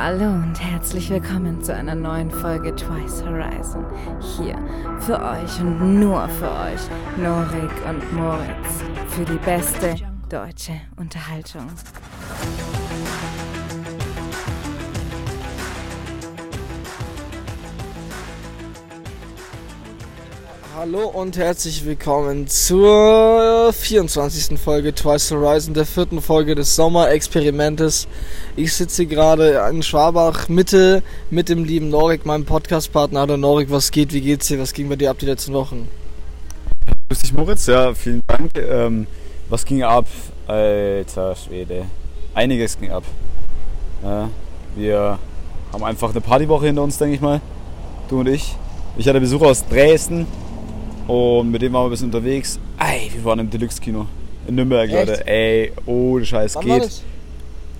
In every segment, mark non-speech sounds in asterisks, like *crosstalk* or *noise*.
Hallo und herzlich willkommen zu einer neuen Folge Twice Horizon. Hier für euch und nur für euch, Norik und Moritz, für die beste deutsche Unterhaltung. Hallo und herzlich willkommen zur 24. Folge Twice Horizon, der vierten Folge des Sommerexperimentes. Ich sitze gerade in Schwabach, Mitte, mit dem lieben Norik, meinem Podcastpartner. Hallo Norik, was geht, wie geht's dir, was ging bei dir ab die letzten Wochen? Grüß dich Moritz, ja, vielen Dank. Ähm, was ging ab? Alter Schwede. Einiges ging ab. Ja, wir haben einfach eine Partywoche hinter uns, denke ich mal. Du und ich. Ich hatte Besuch aus Dresden und mit dem waren wir ein bisschen unterwegs. Ey, wir waren im Deluxe-Kino in Nürnberg, Echt? Leute. Ey, oh, Scheiß, Wann war geht. das?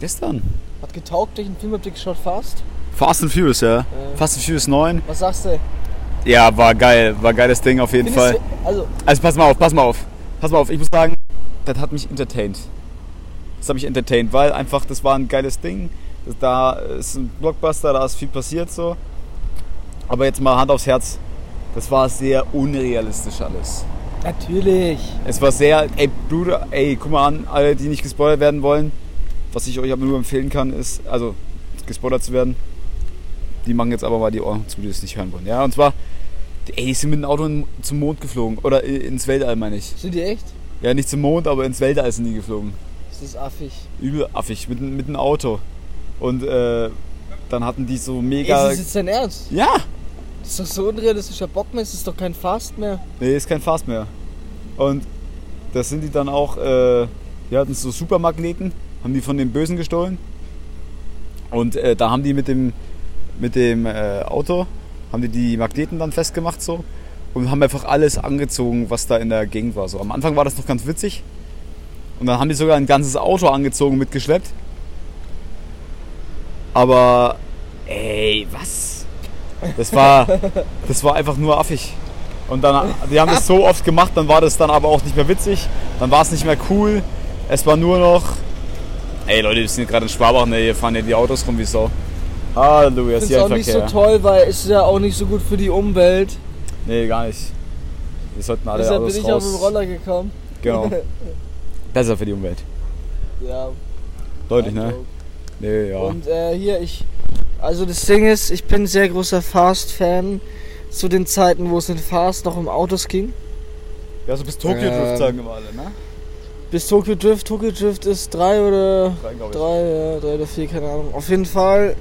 Gestern. Hat getaugt, welchen Film habt ihr geschaut, Fast? Fast and Furious, ja. Äh. Fast and Furious 9. Was sagst du? Ja, war geil. War geiles Ding auf jeden Findest Fall. du- Also, Also pass mal auf, pass mal auf. Pass mal auf, ich muss sagen, das hat mich entertained. Das hat mich entertained, weil einfach das war ein geiles Ding. Da ist ein Blockbuster, da ist viel passiert so. Aber jetzt mal Hand aufs Herz. Das war sehr unrealistisch alles. natürlich. Es war sehr, ey Bruder, ey, guck mal an, alle, die nicht gespoilert werden wollen. Was ich euch aber nur empfehlen kann, ist, also gespoilert zu werden. Die machen jetzt aber mal die Ohren zu, die es nicht hören wollen. Ja, und zwar, ey, die sind mit dem Auto in, zum Mond geflogen. Oder ins Weltall, meine ich. Sind die echt? Ja, nicht zum Mond, aber ins Weltall sind die geflogen. Das ist affig. Übel affig, mit, mit einem Auto. Und äh, dann hatten die so mega. Ist das jetzt dein Ernst? Ja! Das ist doch so unrealistischer Bock mehr, das ist doch kein Fast mehr. Nee, ist kein Fast mehr. Und das sind die dann auch, äh, die hatten so Supermagneten, haben die von den Bösen gestohlen. Und äh, da haben die mit dem, mit dem äh, Auto, haben die die Magneten dann festgemacht so. Und haben einfach alles angezogen, was da in der Gegend war. So. Am Anfang war das noch ganz witzig. Und dann haben die sogar ein ganzes Auto angezogen, mitgeschleppt. Aber, ey, was? Das war, das war einfach nur affig. Und dann, die haben das so oft gemacht, dann war das dann aber auch nicht mehr witzig. Dann war es nicht mehr cool. Es war nur noch, ey Leute, wir sind gerade in Schwabach, ne, hier fahren ja die Autos rum wie Sau. Halleluja, Ich ist hier auch nicht so toll, weil es ist ja auch nicht so gut für die Umwelt. nee, gar nicht. Wir sollten alle Deshalb bin Autos ich auf raus. den Roller gekommen. Genau. *laughs* Besser für die Umwelt. Ja, Deutlich, ne? Joke. Nee, ja. Und äh, hier, ich. Also das Ding ist, ich bin ein sehr großer Fast-Fan. Zu den Zeiten, wo es in Fast noch um Autos ging. Ja, so bis Tokyo Ähm, Drift sagen immer alle, ne? Bis Tokyo Drift. Tokyo Drift ist drei oder. Drei. Drei, ja, drei oder vier, keine Ahnung. Auf jeden Fall.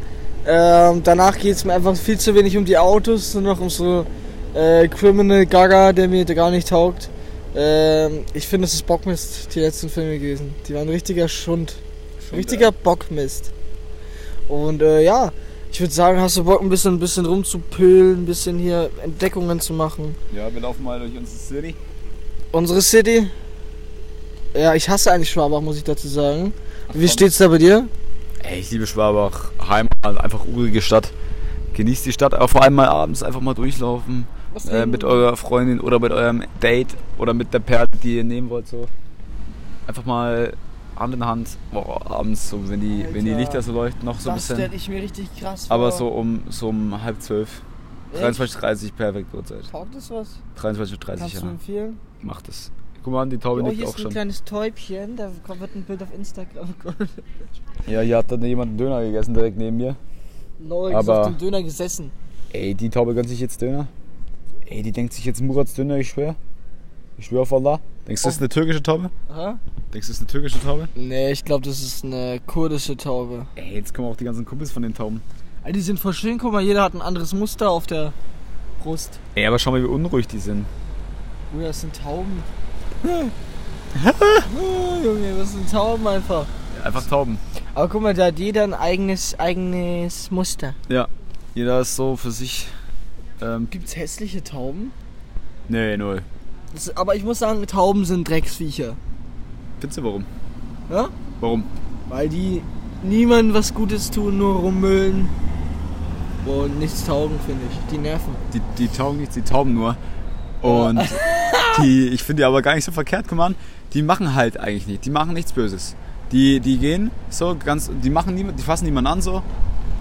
Ähm, danach geht es mir einfach viel zu wenig um die Autos, nur noch um so äh, Criminal Gaga, der mir gar nicht taugt. Ähm, ich finde, es ist Bockmist, die letzten Filme gewesen. Die waren richtiger Schund. Richtiger Bockmist. Und äh, ja, ich würde sagen, hast du Bock, ein bisschen, ein bisschen rumzupölen, ein bisschen hier Entdeckungen zu machen. Ja, wir laufen mal durch unsere City. Unsere City. Ja, ich hasse eigentlich Schwabach, muss ich dazu sagen. Wie komm. steht's da bei dir? Ey, ich liebe Schwabach. Heimat, einfach urige Stadt. Genießt die Stadt, aber vor allem mal abends einfach mal durchlaufen. Was Äh, mit eurer Freundin oder mit eurem Date oder mit der Perle, die ihr nehmen wollt. So. Einfach mal Hand in Hand. Boah, abends, so, wenn, die, wenn die Lichter so leuchten, noch so ein das bisschen. stelle ich mir richtig krass vor. Aber so um, so um halb zwölf. Echt? 23.30 perfekt Uhrzeit. Taugt das was? 23.30 Kannst ja. du empfehlen? Macht es. Guck mal an, die Taube Oh, nickt hier auch ist ein schon. kleines Täubchen, da kommt- wird ein Bild auf Instagram. *laughs* Ja, hier hat dann jemand einen Döner gegessen direkt neben mir. Norik ist Aber- auf dem Döner gesessen. Ey, die Taube gönnt sich jetzt Döner. Ey, die denkt sich jetzt Murats Döner, ich schwör. Ich schwör auf Allah. Denkst du, das ist eine türkische Taube? Aha. Denkst du, das ist eine türkische Taube? Nee, ich glaube, das ist eine kurdische Taube. Ey, jetzt kommen auch die ganzen Kumpels von den Tauben. Ey, die sind voll schön, guck mal, jeder hat ein anderes Muster auf der Brust. Ey, aber schau mal, wie unruhig die sind. Oh ja, das sind Tauben. *laughs* oh, Junge, das sind Tauben einfach. Einfach Tauben. Aber guck mal, da hat jeder ein eigenes, eigenes Muster. Ja. Jeder ist so für sich. Ähm, Gibt's hässliche Tauben? nee, null. Das, aber ich muss sagen, Tauben sind Drecksviecher. Findest du warum? Ja? Warum? Weil die niemandem was Gutes tun, nur rummüllen. Und nichts taugen, finde ich. Die nerven. Die, die taugen nichts, die tauben nur. Und *laughs* die, ich finde die aber gar nicht so verkehrt, guck mal an. Die machen halt eigentlich nicht, die machen nichts Böses. Die, die gehen so ganz, die machen niemand, die fassen niemanden an so.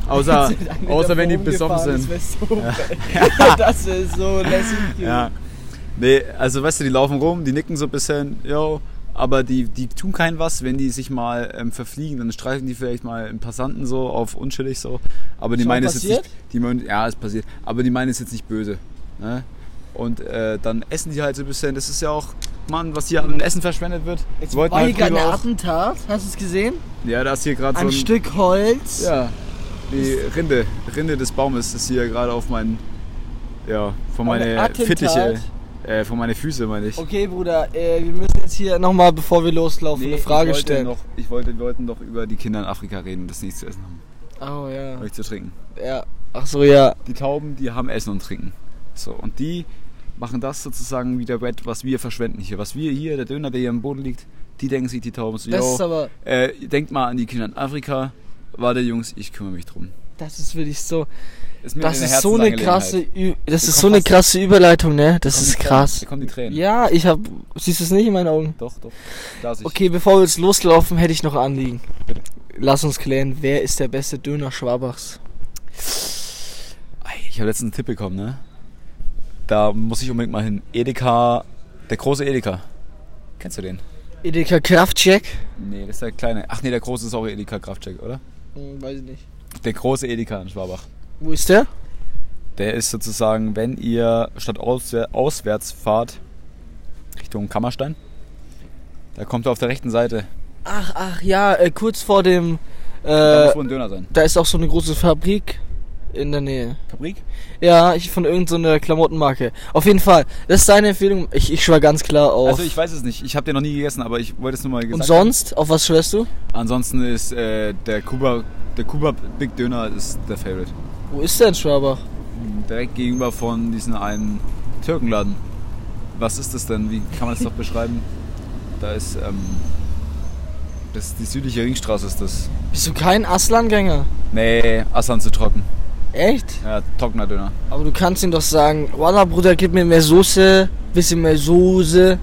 Außer, *laughs* außer wenn die besoffen sind. Das wäre so, *laughs* das wär so lässig. Ja. Nee, also weißt du, die laufen rum, die nicken so ein bisschen, yo, aber die, die tun kein was, wenn die sich mal ähm, verfliegen, dann streifen die vielleicht mal einen Passanten so auf unschuldig so. Aber die Schon meinen es jetzt nicht. Die meinen, ja, ist passiert. Aber die meinen es jetzt nicht böse. Ne? Und äh, dann essen die halt so ein bisschen. Das ist ja auch, Mann, was hier an Essen verschwendet wird. Jetzt Wollten war hier halt gerade früher ein Attentat, hast du es gesehen? Ja, da ist hier gerade so Ein Stück Holz. Ja, die Rinde, Rinde des Baumes ist hier gerade auf meinen, ja, von Ein meine Attentat? Fittiche, äh, von meine Füße meine ich. Okay, Bruder, äh, wir müssen jetzt hier nochmal, bevor wir loslaufen, eine Frage ich wollte stellen. Noch, ich wollte, wir wollten doch über die Kinder in Afrika reden, das nichts zu essen haben, Oh ja. nichts zu trinken. ja. Ach so, ja. Die Tauben, die haben Essen und Trinken. So, und die machen das sozusagen wieder wett, was wir verschwenden hier. Was wir hier, der Döner, der hier am Boden liegt, die denken sich die Tauben so, Das ist aber, äh, denkt mal an die Kinder in Afrika. Warte Jungs, ich kümmere mich drum. das ist wirklich so, Ist das ist so eine krasse. Ü das Da ist so eine krasse Überleitung, ne? Das ist krass. Da kommen die Tränen. Ja, ich hab, siehst du es nicht in meinen Augen? Doch, doch. Okay, bevor wir jetzt loslaufen, hätte ich noch Anliegen. Bitte. Lass uns klären, wer ist der beste Döner Schwabachs? Ich habe letztens einen Tipp bekommen, ne? Da muss ich unbedingt mal hin. Edeka, der große Edeka. Kennst du den? Edeka Kraftcheck? Nee, das ist der kleine. Ach nee, der große ist auch Edeka Kraftcheck, oder? Hm, weiß ich nicht. Der große Edeka in Schwabach. Wo ist der? Der ist sozusagen, wenn ihr statt auswär auswärts fahrt, Richtung Kammerstein, da kommt er auf der rechten Seite. Ach, ach, ja, äh, kurz vor dem, da äh, muss wohl ein Döner sein. da ist auch so eine große Fabrik in der Nähe. Fabrik? Ja, ich von irgendeiner so Klamottenmarke. Auf jeden Fall, das ist deine Empfehlung. Ich, ich schwör ganz klar auf. Also ich weiß es nicht. Ich habe den noch nie gegessen, aber ich wollte es nur mal gesagt Und sonst, auf was schwörst du? haben. Ansonsten ist äh, der Kuba, der Kuba Big Döner ist der Favorite. Wo ist der in Schwabach? Direkt gegenüber von diesem einen Türkenladen. Was ist das denn? Wie kann man das doch *laughs* beschreiben? Da ist, ähm, das ist die südliche Ringstraße ist das. Bist du kein Aslan-Gänger? Nee, Assan zu trocken. Echt? Ja, trockener Döner. Aber du kannst ihm doch sagen, Walla Bruder, gib mir mehr Soße, bisschen mehr Soße.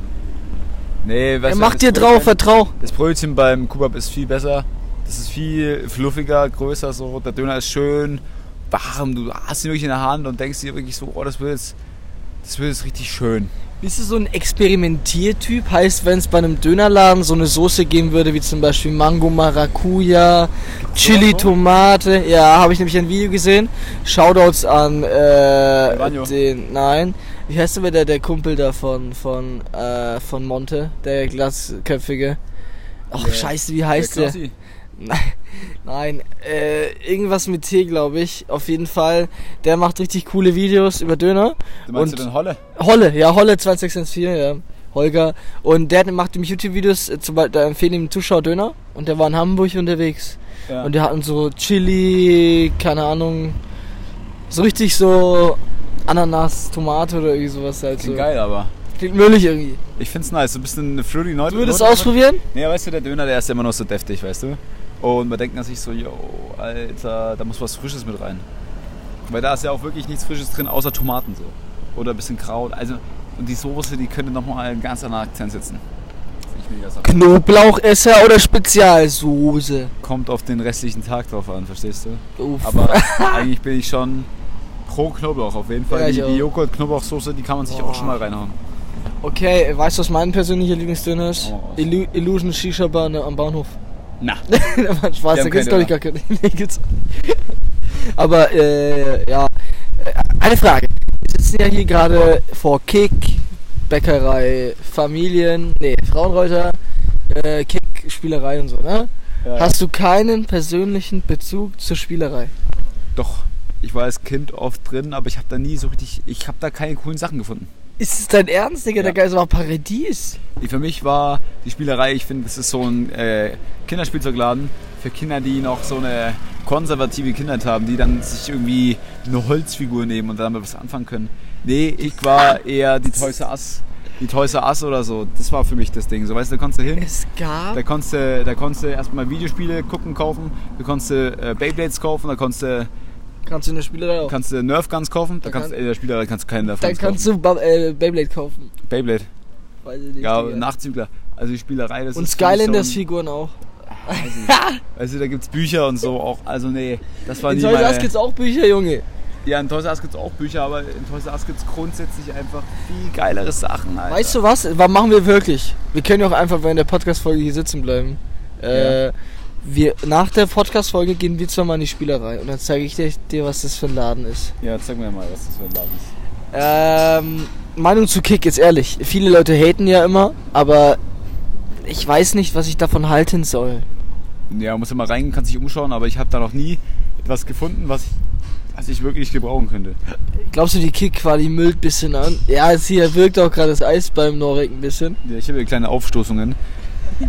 Nee, weißt Er macht dir Brötchen- drauf, vertrau. Das Brötchen beim Kubab ist viel besser. Das ist viel fluffiger, größer so. Der Döner ist schön warm. Du hast ihn wirklich in der Hand und denkst dir wirklich so, oh, das wird jetzt, das wird jetzt richtig schön. Bist du so ein Experimentiertyp? Heißt, wenn es bei einem Dönerladen so eine Soße geben würde, wie zum Beispiel Mango Maracuja, Chili? Tomate. Ja, habe ich nämlich ein Video gesehen. Shoutouts an äh, den. Nein. Wie heißt aber der, der Kumpel da von, von, äh, von Monte? Der Glasköpfige. Ach, Der- scheiße, wie heißt der? Knossi. Nein, nein äh, irgendwas mit T, glaube ich. Auf jeden Fall. Der macht richtig coole Videos über Döner. Du meinst Und- du den Holle? Holle, ja, Holle 2614, ja. Holger. Und der macht nämlich YouTube-Videos, äh, da empfehlen ihm Zuschauer Döner. Und der war in Hamburg unterwegs. Ja. Und der hatten so Chili, keine Ahnung, so richtig so Ananas, Tomate oder irgendwie sowas halt so. Klingt geil, aber Klingt müllig irgendwie. ich find's nice. So ein bisschen fruity Note. Du würdest Note- ausprobieren? Nee, weißt du, der Döner, der ist ja immer noch so deftig, weißt du? Und man denkt sich so, yo, Alter, da muss was Frisches mit rein. Weil da ist ja auch wirklich nichts Frisches drin, außer Tomaten so. Oder ein bisschen Kraut. Also, und die Soße, die könnte nochmal einen ganz anderen Akzent setzen. Knoblauchesser oder Spezialsoße? Kommt auf den restlichen Tag drauf an, verstehst du? Uff. Aber eigentlich bin ich schon pro Knoblauch auf jeden Fall. Ja, die auch. die Joghurt-Knoblauchsoße, die kann man sich auch schon mal reinhauen. Okay, weißt du, was mein persönlicher Lieblingsdöner ist? Illu Illusion Shisha Bar ne, am Bahnhof. Na, *laughs* da war ein Spaß, da gibt's glaube ich gar keine. Nee, *laughs* gibt's. Aber äh, ja, Äh, eine Frage. Wir sitzen ja hier gerade vor Kick, Bäckerei, Familien, nee, Frauenreuter, äh, Kick, Spielerei und so, ne? ja, Hast du keinen persönlichen Bezug zur Spielerei? doch. Ich war als Kind oft drin, aber ich habe da nie so richtig, ich habe da keine coolen Sachen gefunden. Ist es dein Ernst, Digga? Ja. Der Geist war Paradies. Für mich war die Spielerei, ich finde, das ist so ein äh, Kinderspielzeugladen für Kinder, die noch so eine konservative Kindheit haben, die dann sich irgendwie eine Holzfigur nehmen und damit was anfangen können. Nee, ich war eher die Toys R Us, die Toys R Us oder so. Das war für mich das Ding. So, weißt du, da konntest du hin, Es gab. da konntest du, da konntest du erstmal Videospiele gucken, kaufen, da konntest du äh, Beyblades kaufen, da konntest du, Kannst du in der Spielerei auch. kannst du Nerf Guns kaufen, da Da kannst du, kann- in der Spielerei kannst du keinen Nerf Dann Guns kannst kaufen. du Ba- äh, Beyblade kaufen. Beyblade, Weiß ich nicht. ja, Digga. Nachzügler. Also die Spielerei, das Und ist für mich Skylanders so ein- Figuren auch. *laughs* Weißt du, da gibt's Bücher und so auch. Also nee, das war In nie Toys R Us meine... gibt's auch Bücher, Junge. Ja, in Toys R Us gibt's auch Bücher, aber in Toys R Us gibt's grundsätzlich einfach viel geilere Sachen, Alter. Weißt du was? Was machen wir wirklich? Wir können ja auch einfach während der Podcast-Folge hier sitzen bleiben. Äh, wir, nach der Podcast-Folge gehen wir zwar mal in die Spielerei und dann zeige ich dir, dir, was das für ein Laden ist. Ja, zeig mir mal, was das für ein Laden ist. Ähm, Meinung zu Kick, jetzt ehrlich. Viele Leute haten ja immer, aber ich weiß nicht, was ich davon halten soll. Ja, muss immer reingehen, kann sich umschauen, aber ich habe da noch nie etwas gefunden, was ich, was ich wirklich gebrauchen könnte. Glaubst du, die Kick-Quali müllt ein bisschen an? Ja, es hier wirkt auch gerade das Eis beim Norik ein bisschen. Ja, ich habe hier kleine Aufstoßungen,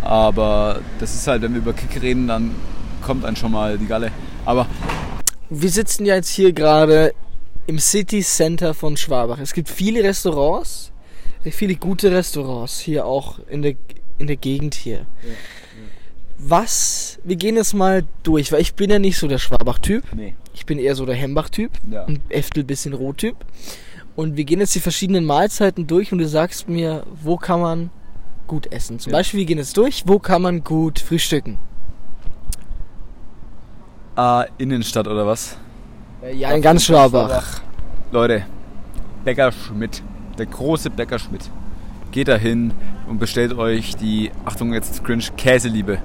aber das ist halt, wenn wir über Kick reden, dann kommt dann schon mal die Galle. Aber Wir sitzen ja jetzt hier gerade im City Center von Schwabach. Es gibt viele Restaurants, viele gute Restaurants hier auch in der, in der Gegend hier. Was, wir gehen jetzt mal durch, weil ich bin ja nicht so der Schwabach-Typ. nee. Ich bin eher so der Hembach-Typ. Ja. Ein Eftel bisschen Rot-Typ. Und wir gehen jetzt die verschiedenen Mahlzeiten durch und du sagst mir, wo kann man gut essen. Zum Ja. Beispiel, wir gehen jetzt durch, wo kann man gut frühstücken. Ah, Innenstadt oder was? Ja, in ganz Schwabach. Leute, Bäcker Schmidt, der große Bäcker Schmidt. Geht da hin und bestellt euch die, Achtung jetzt cringe, Käseliebe.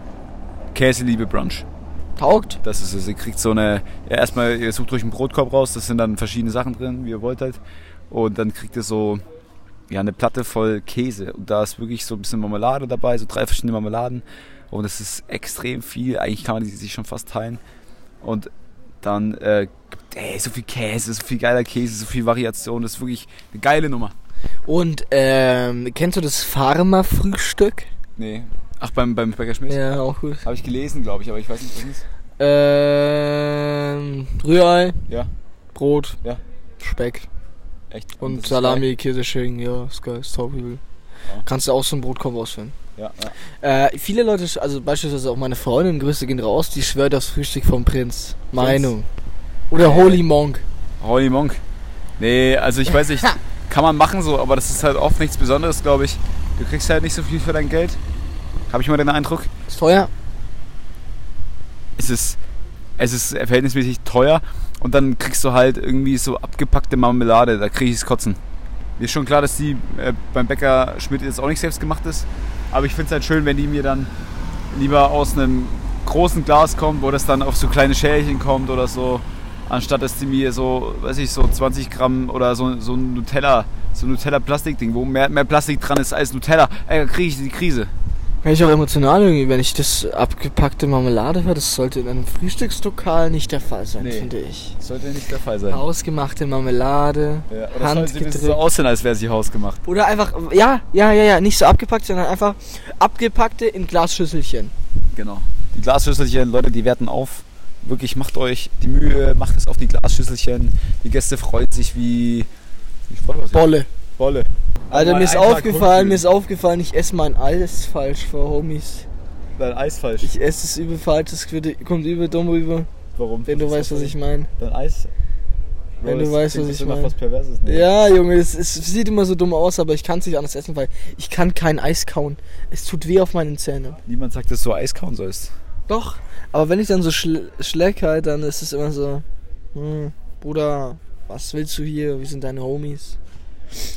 Käseliebe Brunch. Taugt? Das ist es. Ihr kriegt so eine, ja erstmal, ihr sucht euch einen Brotkorb raus, das sind dann verschiedene Sachen drin, wie ihr wollt halt. Und dann kriegt ihr so, ja, eine Platte voll Käse. Und da ist wirklich so ein bisschen Marmelade dabei, so drei verschiedene Marmeladen. Und das ist extrem viel. Eigentlich kann man die sich schon fast teilen. Und dann, äh, ey, so viel Käse, so viel geiler Käse, so viel Variation. Das ist wirklich eine geile Nummer. Und ähm, kennst du das Pharma-Frühstück? Nee. Ach, beim, beim Bäcker Schmidt? Ja, auch gut. Habe ich gelesen, glaube ich, aber ich weiß nicht, was das ist. Ähm, Rührei, Ja, Brot, Ja. Speck echt. und das Salami, Käse, Schinken, ja, ist geil, ist top übel. Ja. Kannst du auch so ein Brotkorb ausführen. Ja, ja. Äh, viele Leute, also beispielsweise auch meine Freundin, Grüße gehen raus, die schwört aufs Frühstück vom Prinz. Meinung. Oder Holy Monk. Holy Monk. Nee, also ich weiß nicht, *laughs* kann man machen so, aber das ist halt oft nichts Besonderes, glaube ich. Du kriegst halt nicht so viel für dein Geld. Habe ich mal den Eindruck. Ist teuer? Es ist, es ist verhältnismäßig teuer und dann kriegst du halt irgendwie so abgepackte Marmelade, da kriege ich es kotzen. Mir ist schon klar, dass die äh, beim Bäcker Schmidt jetzt auch nicht selbst gemacht ist, aber ich finde es halt schön, wenn die mir dann lieber aus einem großen Glas kommt, wo das dann auf so kleine Schälchen kommt oder so, anstatt dass die mir so, weiß ich, so 20 Gramm oder so, so ein Nutella, so ein Nutella-Plastikding, wo mehr, mehr Plastik dran ist als Nutella, ey, da kriege ich die Krise. Bin ich auch emotional irgendwie, wenn ich das abgepackte Marmelade höre. Das sollte in einem Frühstückslokal nicht der Fall sein, Nee. finde ich. Sollte nicht der Fall sein. Hausgemachte Marmelade, Ja, oder sollte so aussehen, als wäre sie hausgemacht. Oder einfach, ja, ja, ja, ja, nicht so abgepackt, sondern einfach abgepackte in Glasschüsselchen. Genau. Die Glasschüsselchen, Leute, die werten auf. Wirklich, macht euch die Mühe, macht es auf die Glasschüsselchen. Die Gäste freuen sich wie. freut man sich? Bolle. Bolle. Alter, mir ist aufgefallen, mir ist aufgefallen, ich esse mein Eis falsch vor Homies. Dein Eis falsch. Ich esse es übel falsch, das wird- kommt übel dumm rüber, Warum? wenn du weißt, was ich meine. Dein Eis. Wenn du weißt, was ich immer meine. was Perverses. Nee. Ja, Junge, es, es sieht immer so dumm aus, aber ich kann es nicht anders essen, weil ich kann kein Eis kauen. Es tut weh auf meinen Zähnen. Niemand sagt, dass du Eis kauen sollst. Doch, aber wenn ich dann so schl schleck halt, dann ist es immer so, hm, Bruder, was willst du hier? Wir sind deine Homies.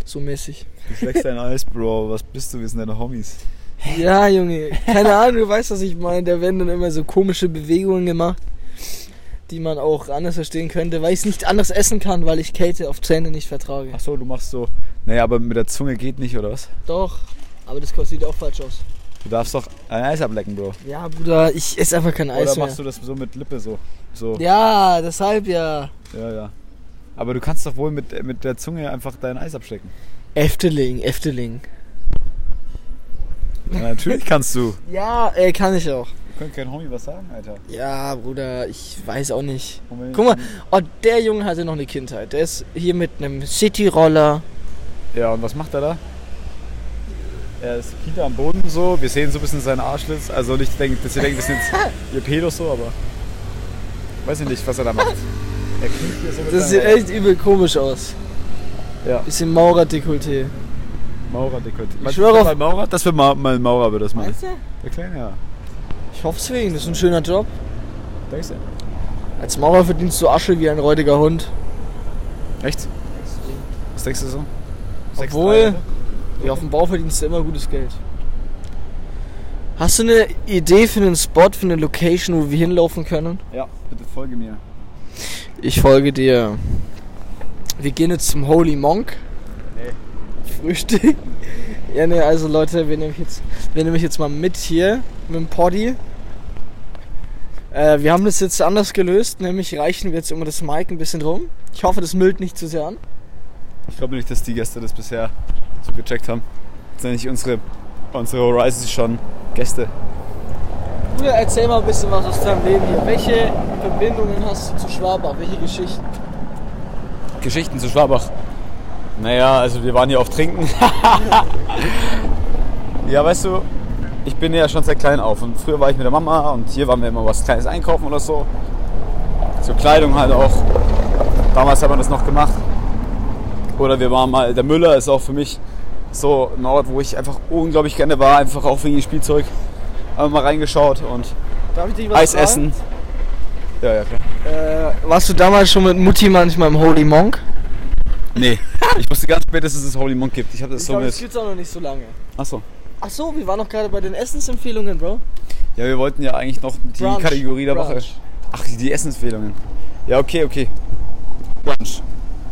So mäßig. Du schlägst dein Eis, Bro. Was bist du? Wir sind deine Homies. Ja, Junge, keine Ahnung, du weißt, was ich meine. Da werden dann immer so komische Bewegungen gemacht, die man auch anders verstehen könnte, weil ich es nicht anders essen kann, weil ich Kälte auf Zähne nicht vertrage. Ach so, du machst so. Naja, aber mit der Zunge geht nicht, oder was? Doch, aber das sieht auch falsch aus. Du darfst doch ein Eis ablecken, Bro. Ja, Bruder, ich esse einfach kein Eis Oder mehr. machst du das so mit Lippe so? So. Ja, deshalb ja. Ja, ja. Aber du kannst doch wohl mit, mit der Zunge einfach dein Eis abstecken. Efteling, Efteling. Ja, natürlich kannst du. *laughs* Ja, ey, kann ich auch. Können kein Homie was sagen, Alter. Ja, Bruder, ich weiß auch nicht. Guck mal, oh, der Junge hatte noch eine Kindheit. Der ist hier mit einem City-Roller. Ja, und was macht er da? Er ist Kita am Boden so. Wir sehen so ein bisschen seinen Arschlitz. Also nicht, denken, dass ihr denkt, wir sind jetzt *laughs* ihr Pedos so, aber. Weiß ich nicht, was er da macht. So Das sieht echt übel komisch aus. Ja, Bisschen Maurer-Dekolleté. Maurer dekoriert. Ich schwöre auf- Maurer? Das wird mal, mal ein Maurer, wird das mal. du? Der Kleine, ja. Ich hoffe es wegen, das ist ein schöner Job. Denkst du? Als Maurer verdienst du Asche wie ein räudiger Hund. Echt? Was denkst du so? Obwohl, ja, auf dem Bau verdienst du immer gutes Geld. Hast du eine Idee für einen Spot, für eine Location, wo wir hinlaufen können? Ja, bitte folge mir. Ich folge dir. Wir gehen jetzt zum Holy Monk. Nee. Frühstück. *laughs* Ja, ne, also Leute, wir nehmen, jetzt, wir nehmen mich jetzt mal mit hier mit dem Poddy. Äh, wir haben das jetzt anders gelöst, nämlich reichen wir jetzt immer das Mic ein bisschen rum. Ich hoffe, das müllt nicht zu sehr an. Ich glaube nicht, dass die Gäste das bisher so gecheckt haben. Das sind nicht unsere, unsere Horizons schon Gäste. Bruder, erzähl mal ein bisschen was aus deinem Leben hier. Welche Verbindungen hast du zu Schwabach? Welche Geschichten? Geschichten zu Schwabach. Naja, also wir waren hier auf Trinken. *laughs* ja, weißt du, ich bin ja schon seit klein auf und früher war ich mit der Mama und hier waren wir immer was Kleines einkaufen oder so. So Kleidung halt auch. Damals hat man das noch gemacht. Oder wir waren mal, der Müller ist auch für mich so ein Ort, wo ich einfach unglaublich gerne war, einfach auch wegen dem Spielzeug. Haben mal reingeschaut und Eis fragen? essen. Ja, ja, klar. Äh, warst du damals schon mit Mutti manchmal im Holy Monk? Nee, ich wusste ganz spät, dass es das Holy Monk gibt. Ich habe das Ich so glaube, mit. das gibt's auch noch nicht so lange. Achso. Ach so, wir waren noch gerade bei den Essensempfehlungen, Bro. Ja, wir wollten ja eigentlich noch die Brunch. Kategorie der Woche. Brunch. Ach, die Essensempfehlungen. Ja, okay, okay. Brunch.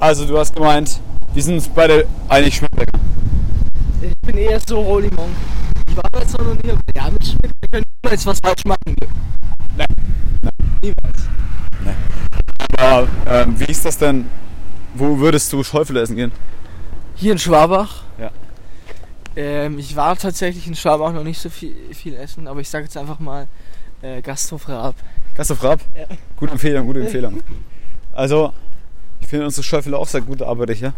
Also, du hast gemeint, wir sind uns beide einig Schmecklecker. Ich bin eher so Holy Monk. Ich war jetzt noch nie. Ja, mit Schmidt wir können niemals was falsch machen. Nein. Niemals. Aber ähm, wie ist das denn? Wo würdest du Schäufel essen gehen? Hier in Schwabach. Ja. Ähm, ich war tatsächlich in Schwabach noch nicht so viel, viel essen, aber ich sage jetzt einfach mal äh, Gasthof Raab. Gasthof Raab? Ja. Gute Empfehlung, gute *laughs* Empfehlung. Also, ich finde unsere Schäufele auch sehr gut, arbeite ich ja.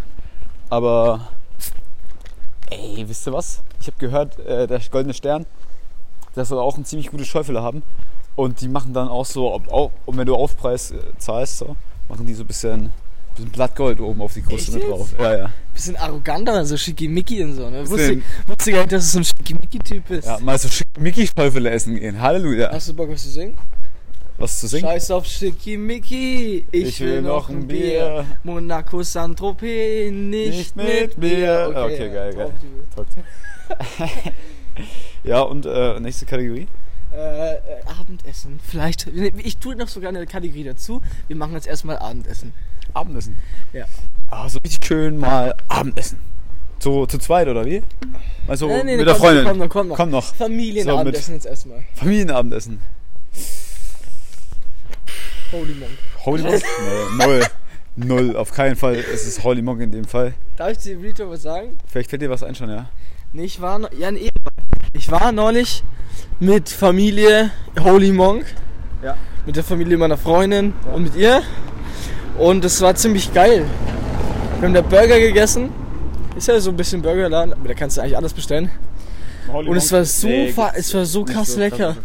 Aber, ey, wisst ihr was? Ich habe gehört, äh, der Goldene Stern, der soll auch ein ziemlich gutes Schäufele haben. Und die machen dann auch so, ob, auch, und wenn du Aufpreis äh, zahlst, so, machen die so ein bisschen, bisschen Blattgold oben auf die Kruste mit drauf. Ja, ja. Bisschen arroganter, so schickimicki und so. Ne? Wusste, wusste gar nicht, dass du so ein schickimicki-Typ bist. Ja, mal so Mickey-Schäufele essen gehen. Halleluja. Hast du Bock, was zu singen? Was zu singen? Scheiß auf Schickimicki, ich, will noch ein Bier. Monaco Saint-Tropez, nicht, Nicht mit mir. Okay, geil, geil. *laughs* Ja, und äh, nächste Kategorie? Äh, äh, Abendessen. Vielleicht. Ich tue noch sogar eine Kategorie dazu. Wir machen jetzt erstmal Abendessen. Abendessen. Ja. Ah, so richtig schön mal Abendessen. So zu zweit oder wie? Also Äh, nee, nee, mit der komm, Freundin. Komm noch, komm noch. Komm noch. Familienabendessen jetzt erstmal. Familienabendessen. Holy Monk. Holy Monk? *laughs* nee, null. Null. Auf keinen Fall. Es ist Holy Monk in dem Fall. Darf ich dir Rito was sagen? Vielleicht fällt dir was ein schon, ja? Nee, ich war, ja, nee, ich war neulich mit Familie Holy Monk. Ja. Mit der Familie meiner Freundin und mit ihr. Und es war ziemlich geil. Wir haben da Burger gegessen. Ist ja so ein bisschen Burgerladen, aber da kannst du eigentlich alles bestellen. Holy Und es war so fa- es war so krass lecker.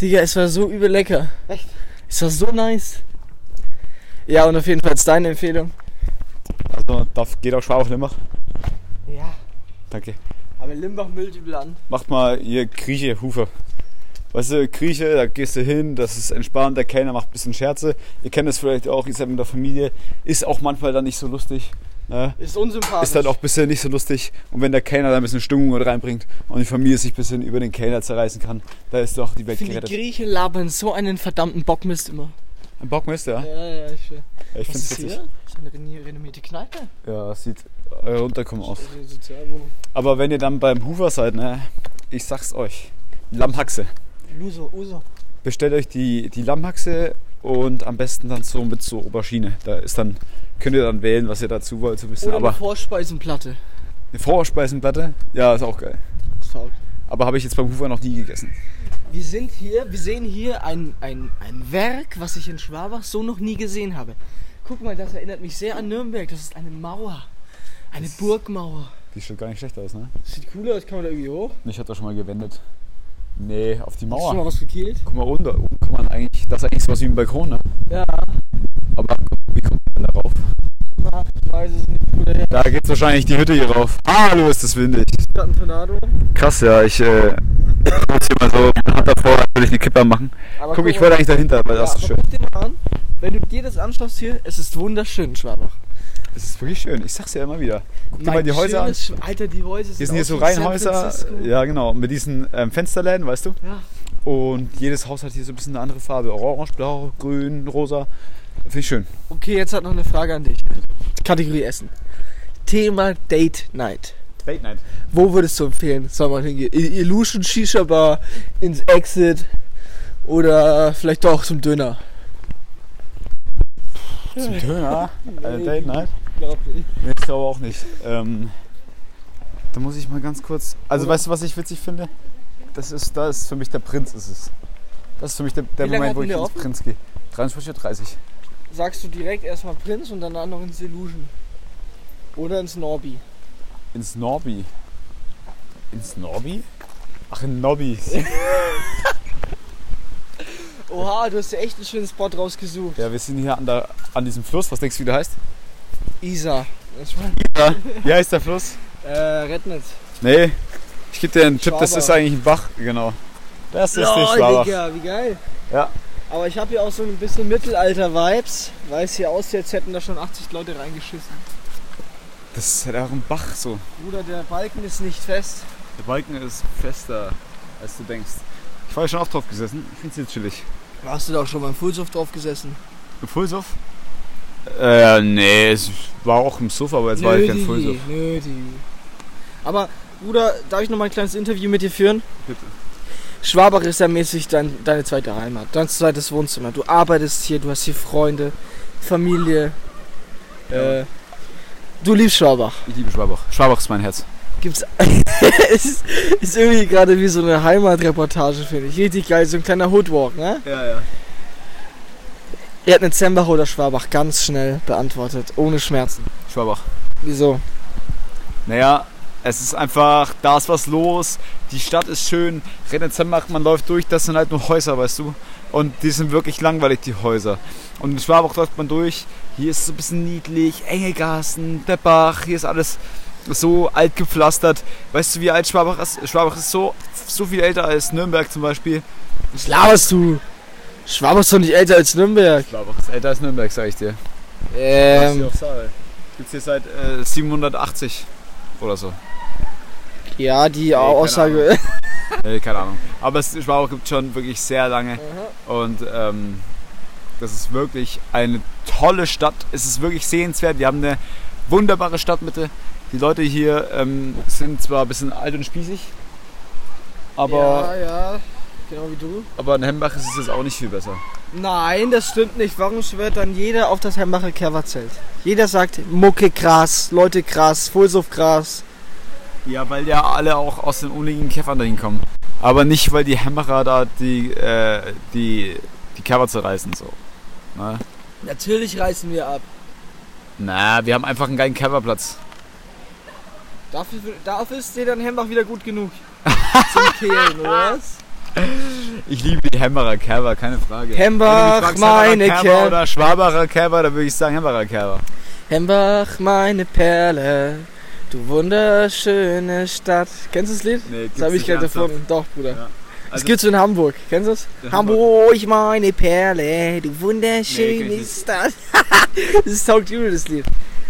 Digga, es war so übel lecker. Echt? Es war so nice. Ja, und auf jeden Fall ist deine Empfehlung. Also, darf, geht auch Schwabach Limbach. Ja. Danke. Aber Limbach übel an. Macht mal hier Grieche, Hufe. Weißt du, Grieche, da gehst du hin, das ist entspannt, der Kellner macht ein bisschen Scherze. Ihr kennt das vielleicht auch, ihr seid mit der Familie, ist auch manchmal dann nicht so lustig. Ne? Ist unsympathisch. Ist dann auch ein bisschen nicht so lustig. Und wenn der Kellner da ein bisschen Stimmung mit reinbringt und die Familie sich ein bisschen über den Kellner zerreißen kann, da ist doch die Welt Ich finde, die gerettet. Griechen labern so einen verdammten Bockmist immer. Ein Bockmist, ja? Ja, ja, ich schwör. Ich Was find's ist witzig. hier? Das ist eine reno- renommierte Kneipe. Ja, sieht äh, runterkommen aus. Aber wenn ihr dann beim Hoover seid, ne, ich sag's euch, Lammhaxe. Luso, Uso. Bestellt euch die, die Lammhaxe und am besten dann so mit so Aubergine. Da ist dann, könnt ihr dann wählen, was ihr dazu wollt, so ein bisschen. Oder eine Aber Vorspeisenplatte. eine Vorspeisenplatte, ja, ist auch geil. Das taugt. Aber habe ich jetzt beim Hoover noch nie gegessen. Wir sind hier, wir sehen hier ein, ein, ein Werk, was ich in Schwabach so noch nie gesehen habe. Guck mal, das erinnert mich sehr an Nürnberg. Das ist eine Mauer. Eine Burgmauer. Die sieht gar nicht schlecht aus, ne? Sieht cool aus, kann man da irgendwie hoch? Ich hatte da schon mal gewendet. Nee, auf die Hast du schon mal Mauer. was gekillt? Guck mal runter, oben kann man eigentlich, das ist eigentlich sowas wie ein Balkon, ne? Ja, Aber wie kommt man da rauf? ach, ich weiß es nicht. Ja. Da geht's wahrscheinlich die Hütte hier rauf. Hallo, ist das windig. Gerade ein Tornado. Krass, ja, ich, äh, Jetzt hier mal so, man hat davor natürlich eine Kippe machen. Aber Guck, ich mal- wollte eigentlich dahinter, weil ja, das ist schön. guck dir mal an, wenn du dir das anschaust hier, es ist wunderschön, Schwabach. Es ist wirklich schön, ich sag's ja immer wieder. Guck dir mal die Häuser an. Alter, die Häuser Hier sind hier so Reihenhäuser, ja genau, mit diesen ähm, Fensterläden, weißt du? Ja. Und jedes Haus hat hier so ein bisschen eine andere Farbe. Orange, blau, grün, rosa. Finde ich schön. Okay, jetzt hat noch eine Frage an dich. Kategorie Essen. Thema Date Night. Date Night. Wo würdest du empfehlen, soll man hingehen? Illusion Shisha Bar, ins Exit oder vielleicht doch zum Döner? Zum Döner? Eine *laughs* Date Night? Glaub ich. Nee, ich glaube auch nicht. Ähm, da muss ich mal ganz kurz. Also Oder- weißt du, was ich witzig finde? Das ist, da ist für mich der Prinz ist es. Das ist für mich der, der Moment, wo ich ins offen? Prinz gehe. 23.30 Sagst du direkt erstmal Prinz und danach noch ins Illusion? Oder ins Norbi? Ins Norbi. Ins Norbi? Ach, in Nobbys. *laughs* Oha, du hast ja echt einen schönen Spot rausgesucht. ja, wir sind hier an, der, an diesem Fluss. Was denkst du, wie der heißt? War, Ja. Wie heißt der Fluss? äh, Rednitz. Nee. Ich gebe dir einen Tipp, das ist eigentlich ein Bach. Genau. Das ist der Lol, Schwabach. Digga, wie geil. Ja. Aber ich habe hier auch so ein bisschen Mittelalter-Vibes, weil es hier aussieht, als hätten da schon 80 Leute reingeschissen. Das ist halt auch ein Bach so. Bruder, der Balken ist nicht fest. Der Balken ist fester, als du denkst. Ich war ja schon oft drauf gesessen. Ich finde es jetzt chillig. Hast du da auch schon beim Fullsoft drauf gesessen? Im Fullsoff? Äh, nee, es war auch im Sofa, aber jetzt war ich kein Fullsoff. nö, die. Aber, Bruder, darf ich noch mal ein kleines Interview mit dir führen? Bitte. Schwabach ist ja mäßig dein, deine zweite Heimat, dein zweites Wohnzimmer. Du arbeitest hier, du hast hier Freunde, Familie. Ja. Äh, du liebst Schwabach. Ich liebe Schwabach. Schwabach ist mein Herz. Gibt's. *laughs* es ist, ist irgendwie gerade wie so eine Heimatreportage, finde ich. Richtig geil, so ein kleiner Hoodwalk, ne? Ja, ja. Er hat einen Zembach oder Schwabach ganz schnell beantwortet, ohne Schmerzen. Schwabach. Wieso? Naja, es ist einfach, da ist was los. Die Stadt ist schön. Redenzembach, man läuft durch, das sind halt nur Häuser, weißt du. Und die sind wirklich langweilig, die Häuser. Und in Schwabach läuft man durch. Hier ist es so ein bisschen niedlich, enge Gassen, der Bach, hier ist alles so alt gepflastert. Weißt du, wie alt Schwabach ist? Schwabach ist so, so viel älter als Nürnberg zum Beispiel. Was laberst du? Schwabach ist doch nicht älter als Nürnberg. Schwabach ist älter als Nürnberg, sag ich dir. Ähm, Gibt's hier seit äh, 780 oder so. ja, die keine Aussage. Äh, *laughs* keine Ahnung. Aber es Schwabach gibt schon wirklich sehr lange. Und ähm, das ist wirklich eine tolle Stadt. Es ist wirklich sehenswert. Wir haben eine wunderbare Stadtmitte. Die Leute hier ähm, sind zwar ein bisschen alt und spießig, aber, ja, ja, genau wie du. aber in Hembach ist es jetzt auch nicht viel besser. Nein, das stimmt nicht. Warum schwört dann jeder auf das Hembacher Kerwerzelt? Jeder sagt Mucke krass, Leute krass, Fullsuff krass. Ja, weil ja alle auch aus den umliegenden Käfern dahin kommen. Aber nicht, weil die Hembacher da die, äh, die, die Cover zerreißen. So. Ne? Natürlich reißen wir ab. Na, wir haben einfach einen geilen Coverplatz. Dafür, dafür ist dir dann Hembach wieder gut genug. *laughs* Zum Kehlen, oder was? Ich liebe die Hembacher Kerber, keine Frage. Hembach, fragst, meine Kerber Kerber. oder Schwabacher Kerber, dann würde ich sagen Hembacher Kerber. Hembach, meine Perle, du wunderschöne Stadt. Kennst du das Lied? Nee, Das habe ich gerade erfunden. Doch, Bruder. Ja. Das Also- gibt's in Hamburg. Kennst du das? Hamburg, meine Perle, du Nee, wunderschöne nicht. Stadt. *laughs* das ist taugt übel, das Lied.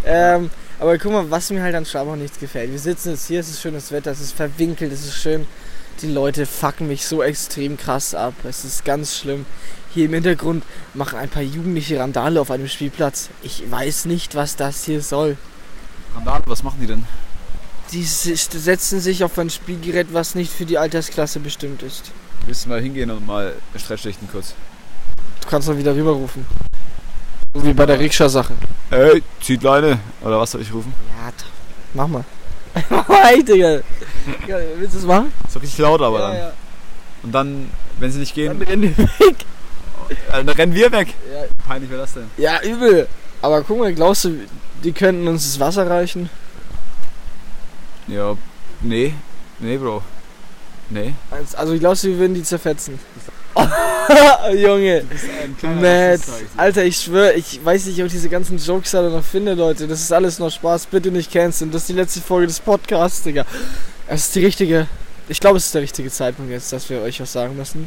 Ähm, aber guck mal, was mir halt an Schwabach nichts gefällt. Wir sitzen jetzt hier, es ist schönes Wetter, es ist verwinkelt, es ist schön. Die Leute fucken mich so extrem krass ab. Es ist ganz schlimm. Hier im Hintergrund machen ein paar jugendliche Randale auf einem Spielplatz. Ich weiß nicht, was das hier soll. Randale, was machen die denn? Die setzen sich auf ein Spielgerät, was nicht für die Altersklasse bestimmt ist. Willst du mal hingehen und mal Streitschlichten kurz? Du kannst dann wieder rüberrufen. So wie bei der Rikscha-Sache. Ey, zieht Leine. Oder was soll ich rufen? Ja, mach mal. *laughs* mach mal, echt, Digga. Ja, willst du es machen? Ist doch richtig laut, aber ja, dann. ja. Und dann, wenn sie nicht Dann gehen, rennen wir weg. äh, dann rennen wir weg. Ja, Peinlich wäre das denn? ja, übel. Aber guck mal, glaubst du, die könnten uns das Wasser reichen? Ja, nee. Nee, Bro. Nee. Also, glaubst du, wir würden die zerfetzen? *laughs* Junge, Mad. Alter, ich schwöre, ich weiß nicht, ob ich diese ganzen Jokes alle noch finde, Leute. Das ist alles nur Spaß. Bitte nicht canceln. Das ist die letzte Folge des Podcasts, Digga. Es ist die richtige ich glaube, es ist der richtige Zeitpunkt jetzt, dass wir euch was sagen müssen.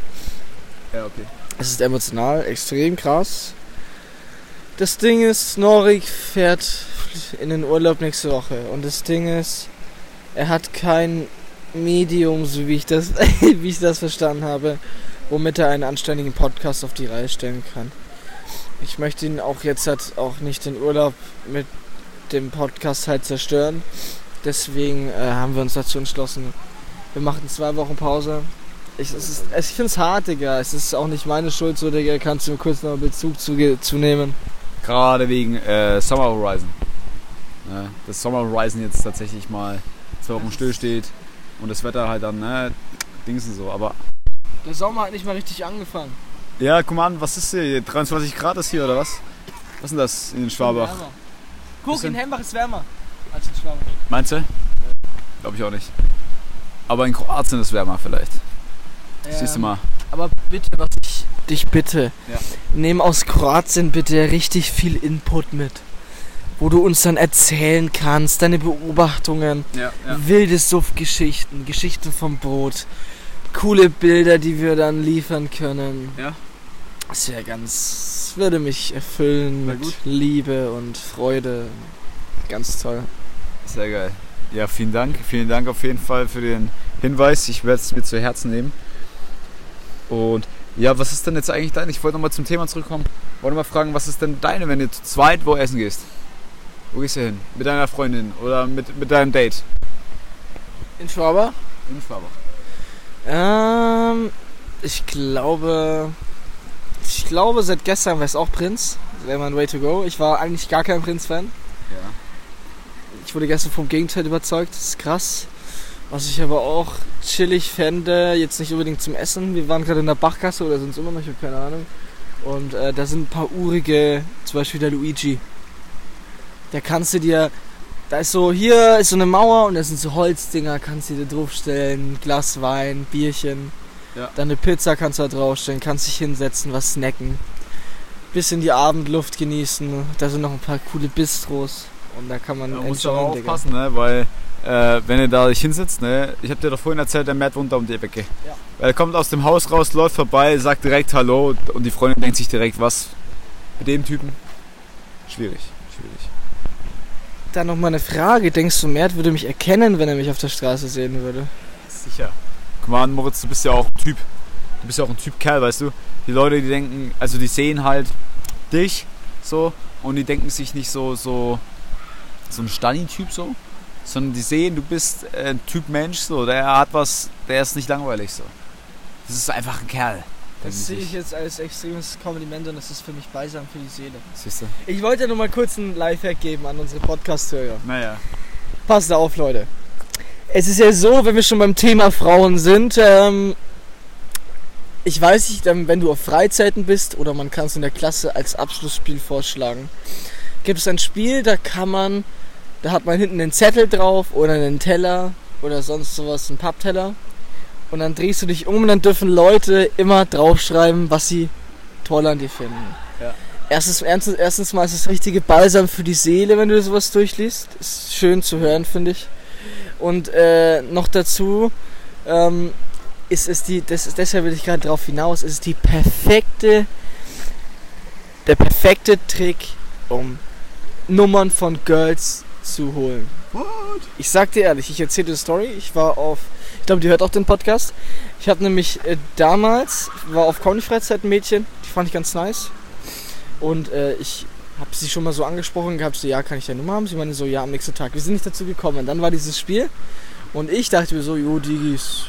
Ja, okay. Es ist emotional, extrem krass. Das Ding ist, Norik fährt in den Urlaub nächste Woche. Und das Ding ist, er hat kein Medium, so wie ich das, *laughs* wie ich das verstanden habe, womit er einen anständigen Podcast auf die Reihe stellen kann. Ich möchte ihn auch jetzt halt auch nicht den Urlaub mit dem Podcast halt zerstören. Deswegen äh, haben wir uns dazu entschlossen, wir machen zwei Wochen Pause. Ich, es ist, ich finde es hart, Digga. Es ist auch nicht meine Schuld, so, Digga. Kannst du mir kurz noch Bezug zu, zu nehmen? Gerade wegen äh, Summer Horizon. Ja, dass Summer Horizon jetzt tatsächlich mal zwei Wochen still steht und das Wetter halt dann, ne, Dings und so. Aber Der Sommer hat nicht mal richtig angefangen. ja, guck mal an, was ist hier? 23 Grad ist hier oder was? Was ist denn das in den Schwabach? Guck, in Hembach ist wärmer als in Schwabach. Meinst du? Glaube ich auch nicht. Aber in Kroatien ist es wärmer vielleicht. Siehst du mal. Aber bitte, was ich dich bitte, Ja. nimm aus Kroatien bitte richtig viel Input mit. Wo du uns dann erzählen kannst, deine Beobachtungen, Ja, wilde Suff-Geschichten, Geschichten vom Brot, coole Bilder, die wir dann liefern können. Ja. Das wäre ganz, würde mich erfüllen Wär mit gut. Liebe und Freude. Ganz toll. Sehr geil. Ja, vielen Dank. Vielen Dank auf jeden Fall für den Hinweis. Ich werde es mir zu Herzen nehmen. Und ja, was ist denn jetzt eigentlich dein? Ich wollte nochmal zum Thema zurückkommen. Wollte mal fragen, was ist denn deine, wenn du zu zweit wo essen gehst? Wo gehst du hin? Mit deiner Freundin oder mit, mit deinem Date? In Schwabach? In Schwabach. Ähm, ich glaube, ich glaube seit gestern wäre es auch Prinz. Wäre mein Way to go. Ich war eigentlich gar kein Prinz-Fan. Ja. Ich wurde gestern vom Gegenteil überzeugt. Das ist krass. Was ich aber auch chillig fände, jetzt nicht unbedingt zum Essen. Wir waren gerade in der Bachgasse oder sind es immer noch, ich habe keine Ahnung. Und äh, da sind ein paar urige, zum Beispiel der Luigi. Da kannst du dir, da ist so, hier ist so eine Mauer und da sind so Holzdinger, kannst du dir draufstellen, Glas Wein, Bierchen. Ja. Dann eine Pizza kannst du da draufstellen, kannst dich hinsetzen, was snacken. Bisschen die Abendluft genießen. Da sind noch ein paar coole Bistros. Und da kann man Da musst du aber aufpassen, ne? weil äh, wenn ihr da dich hinsetzt, ne? ich habe dir doch vorhin erzählt, der Matt wohnt da um die Ecke. Ja. Er kommt aus dem Haus raus, läuft vorbei, sagt direkt Hallo und die Freundin denkt sich direkt, was mit dem Typen? Schwierig, schwierig. Dann noch mal eine Frage. Denkst du, Mert würde mich erkennen, wenn er mich auf der Straße sehen würde? Sicher. Guck mal an, Moritz, du bist ja auch ein Typ. Du bist ja auch ein Typ Kerl, weißt du? Die Leute, die denken, also die sehen halt dich so und die denken sich nicht so, so, so ein Stani-Typ so, sondern die sehen, du bist äh, ein Typ Mensch so, der hat was, der ist nicht langweilig so. Das ist einfach ein Kerl. Das sehe ich jetzt als extremes Kompliment und das ist für mich beisam für die Seele. Siehst du? Ich wollte nur mal kurz einen Lifehack geben an unsere Podcast-Hörer. Naja. Passt auf, Leute. Es ist ja so, wenn wir schon beim Thema Frauen sind, ähm, ich weiß nicht, ähm, wenn du auf Freizeiten bist oder man kann es in der Klasse als Abschlussspiel vorschlagen, gibt es ein Spiel, da kann man, da hat man hinten einen Zettel drauf oder einen Teller oder sonst sowas, einen Pappteller. Und dann drehst du dich um und dann dürfen Leute immer draufschreiben, was sie toll an dir finden. Ja. Erstens, erstens, erstens mal ist es richtige Balsam für die Seele, wenn du sowas durchliest. Ist schön zu hören, finde ich. Und äh, noch dazu ähm, ist es die, das, ist- deshalb will ich gerade drauf hinaus, ist es die perfekte, der perfekte Trick, um Nummern von Girls zu holen. Ich sag dir ehrlich, ich erzähle dir eine Story. Ich war auf, ich glaube, die hört auch den Podcast. Ich habe nämlich äh, damals, war auf Comedy-Freizeit ein Mädchen, die fand ich ganz nice. Und äh, ich habe sie schon mal so angesprochen gehabt, so, ja, kann ich deine Nummer haben? Sie meinte so, ja, am nächsten Tag. Wir sind nicht dazu gekommen. Dann war dieses Spiel und ich dachte mir so, jo, Digis,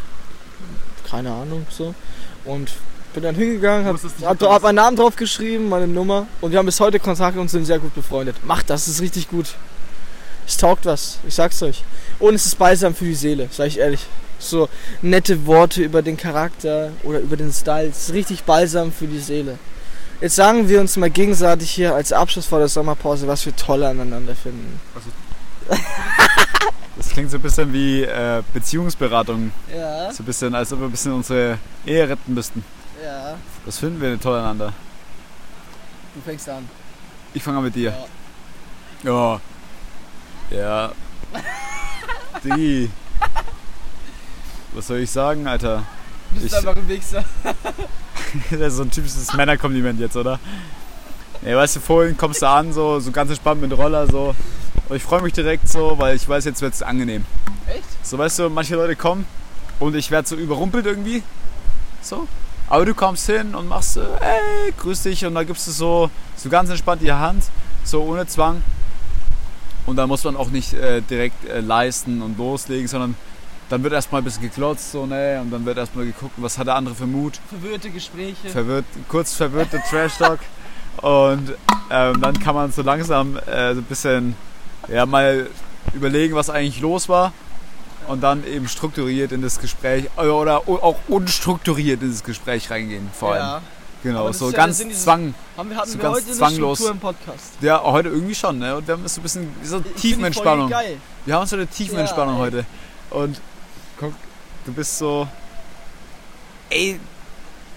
keine Ahnung, so. Und bin dann hingegangen, hab, hab, hab meinen Namen drauf geschrieben, meine Nummer. Und wir haben bis heute Kontakt und sind sehr gut befreundet. Macht das, das ist richtig gut. Es taugt was, ich sag's euch. Und es ist balsam für die Seele, sag ich ehrlich. So nette Worte über den Charakter oder über den Style. Es ist richtig balsam für die Seele. Jetzt sagen wir uns mal gegenseitig hier als Abschluss vor der Sommerpause, was wir toll aneinander finden. *laughs* Das klingt so ein bisschen wie äh, Beziehungsberatung. Ja, So ein bisschen, als ob wir ein bisschen unsere Ehe retten müssten. ja. Das finden wir toll aneinander. Du fängst an. Ich fange an mit dir. Ja. Ja. Digi. was soll ich sagen, Alter? Du bist Ich- einfach ein Wichser. *laughs* Das ist so ein typisches Männerkompliment jetzt, oder? Ja, weißt du, vorhin kommst du an, so, so ganz entspannt mit Roller, so. Und ich freue mich direkt so, weil ich weiß, jetzt wird es angenehm. Echt? So, weißt du, manche Leute kommen und ich werde so überrumpelt irgendwie. So. Aber du kommst hin und machst, so, ey, grüß dich. Und da gibst du so, so ganz entspannt die Hand, so ohne Zwang. Und dann muss man auch nicht äh, direkt äh, leisten und loslegen, sondern dann wird erstmal ein bisschen geklotzt, so, ne? Und dann wird erstmal geguckt, was hat der andere für Mut. Verwirrte Gespräche. Verwirrt, kurz verwirrte Trash Talk. Und ähm, dann kann man so langsam äh, so ein bisschen ja, mal überlegen, was eigentlich los war. Und dann eben strukturiert in das Gespräch äh, oder auch unstrukturiert in das Gespräch reingehen, vor allem. ja. Genau, so ja ganz Sinn dieses- Zwang. Haben wir, hatten So wir ganz heute eine zwanglos. Struktur im Podcast. Ja, heute irgendwie schon, ne? Und wir haben so ein bisschen so Ich Tiefenentspannung. Geil. Wir haben so eine Tiefenentspannung Ja, heute. Und guck, du bist so. Ey,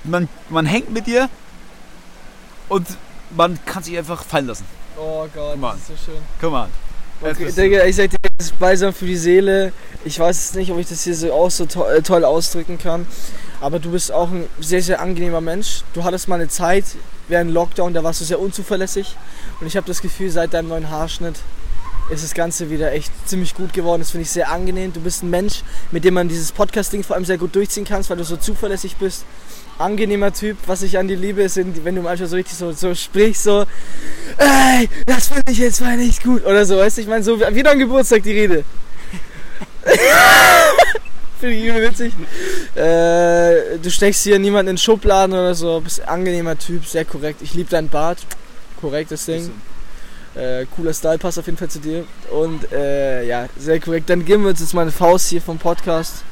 man, man hängt mit dir und man kann sich einfach fallen lassen. Oh Gott, das ist so schön. Guck mal. Okay, Digga, ich sag dir, das ist balsam für die Seele. Ich weiß jetzt nicht, ob ich das hier so auch so to äh, toll ausdrücken kann. Aber du bist auch ein sehr, sehr angenehmer Mensch. Du hattest mal eine Zeit während Lockdown, da warst du sehr unzuverlässig. Und ich habe das Gefühl, seit deinem neuen Haarschnitt ist das Ganze wieder echt ziemlich gut geworden. Das finde ich sehr angenehm. Du bist ein Mensch, mit dem man dieses Podcast-Ding vor allem sehr gut durchziehen kannst, weil du so zuverlässig bist. Angenehmer Typ. Was ich an dir liebe, ist, wenn du manchmal so richtig so, so sprichst, so, ey, das finde ich jetzt mal nicht gut. Oder so, weißt du, ich meine, so wie dein Geburtstag die Rede. *laughs* finde ich übel witzig. Äh, du steckst hier niemanden in Schubladen oder so, bist ein angenehmer Typ, sehr korrekt. Ich liebe deinen Bart. Korrektes Ding. Äh, cooler Style, passt auf jeden Fall zu dir. Und äh, ja, sehr korrekt. Dann geben wir uns jetzt mal eine Faust hier vom Podcast.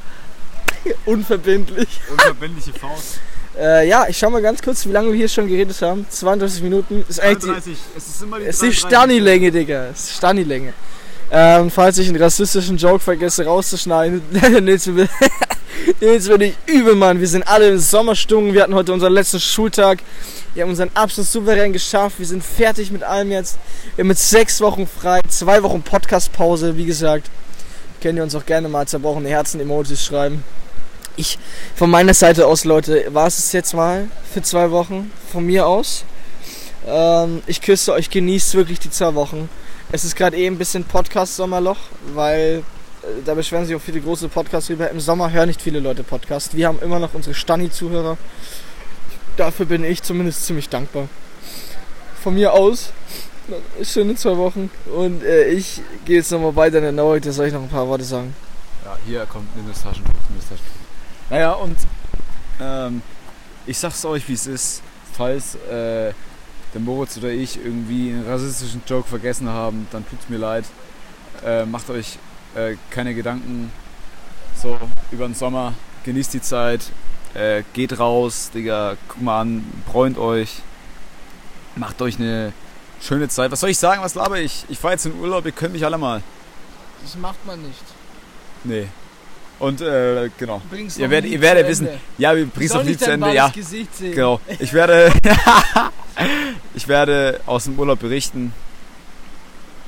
*laughs* Unverbindlich. Unverbindliche Faust. Äh, ja, ich schau mal ganz kurz, wie lange wir hier schon geredet haben. 32 Minuten. Ist eigentlich die, 33. Es ist immer die ist die 33. Stani-Länge, Digga. Es ist Stani-Länge. Ähm, falls ich einen rassistischen Joke vergesse rauszuschneiden, nimm's mir mir nicht übel, Mann. Wir sind alle in Sommerstimmung. Wir hatten heute unseren letzten Schultag. Wir haben unseren Abschluss souverän geschafft. Wir sind fertig mit allem jetzt. Wir haben jetzt sechs Wochen frei, zwei Wochen Podcast-Pause, wie gesagt. Könnt ihr uns auch gerne mal zerbrochene Herzen-Emojis schreiben. Ich, von meiner Seite aus, Leute, war es jetzt mal für zwei Wochen. Von mir aus. Ähm, ich küsse euch, genießt wirklich die zwei Wochen. Es ist gerade eh ein bisschen Podcast-Sommerloch, weil äh, da beschweren sich auch viele große Podcasts drüber. Im Sommer hören nicht viele Leute Podcast. Wir haben immer noch unsere Stani-Zuhörer. Dafür bin ich zumindest ziemlich dankbar. Von mir aus, schöne zwei Wochen. Und äh, ich gehe jetzt nochmal weiter in der Naurik, da soll ich noch ein paar Worte sagen. Ja, hier kommt nimm das. Naja, und ähm, ich sag's euch, wie es ist. Falls äh, der Moritz oder ich irgendwie einen rassistischen Joke vergessen haben, dann tut's mir leid. Äh, macht euch äh, keine Gedanken so über den Sommer. Genießt die Zeit. Äh, geht raus, Digga. Guckt mal an. Bräunt euch. Macht euch eine schöne Zeit. Was soll ich sagen? Was laber ich? Ich fahre jetzt in Urlaub. Ihr könnt mich alle mal. Das macht man nicht. Nee. Und äh, genau. Bring's Ihr noch werdet, nie ihr werdet wissen, Ende. ja, wir bringen zu dein Ende, wahres ja, Gesicht sehen. genau. Ich werde, *laughs* ich werde aus dem Urlaub berichten.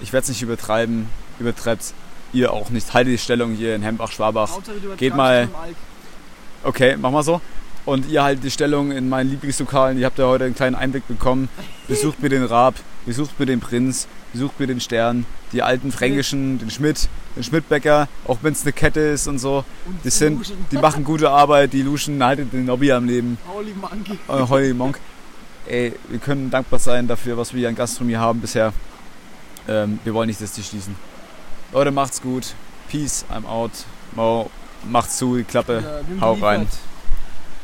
Ich werde es nicht übertreiben, übertreibt ihr auch nicht. Halte die Stellung hier in Hembach-Schwabach. Geht mal-. Okay, mach mal so. Und ihr haltet die Stellung in meinen Lieblingslokalen. Ihr habt ja heute einen kleinen Einblick bekommen. *laughs* Besucht mir den Raab, besucht mir den Prinz, besucht mir den Stern, die alten Fränkischen, den Schmidt, den Schmidtbäcker, auch wenn es eine Kette ist und so. Und Die, sind, Luschen. die machen gute Arbeit, die Luschen haltet den Nobby am Leben. Holy Monkey. Äh, Holly Monk. Ey, wir können dankbar sein dafür, was wir hier an Gastronomie haben bisher. Ähm, wir wollen nicht, dass die schließen. Leute, macht's gut. Peace, I'm out. Mo, macht's zu, die Klappe. Ja, Hau rein.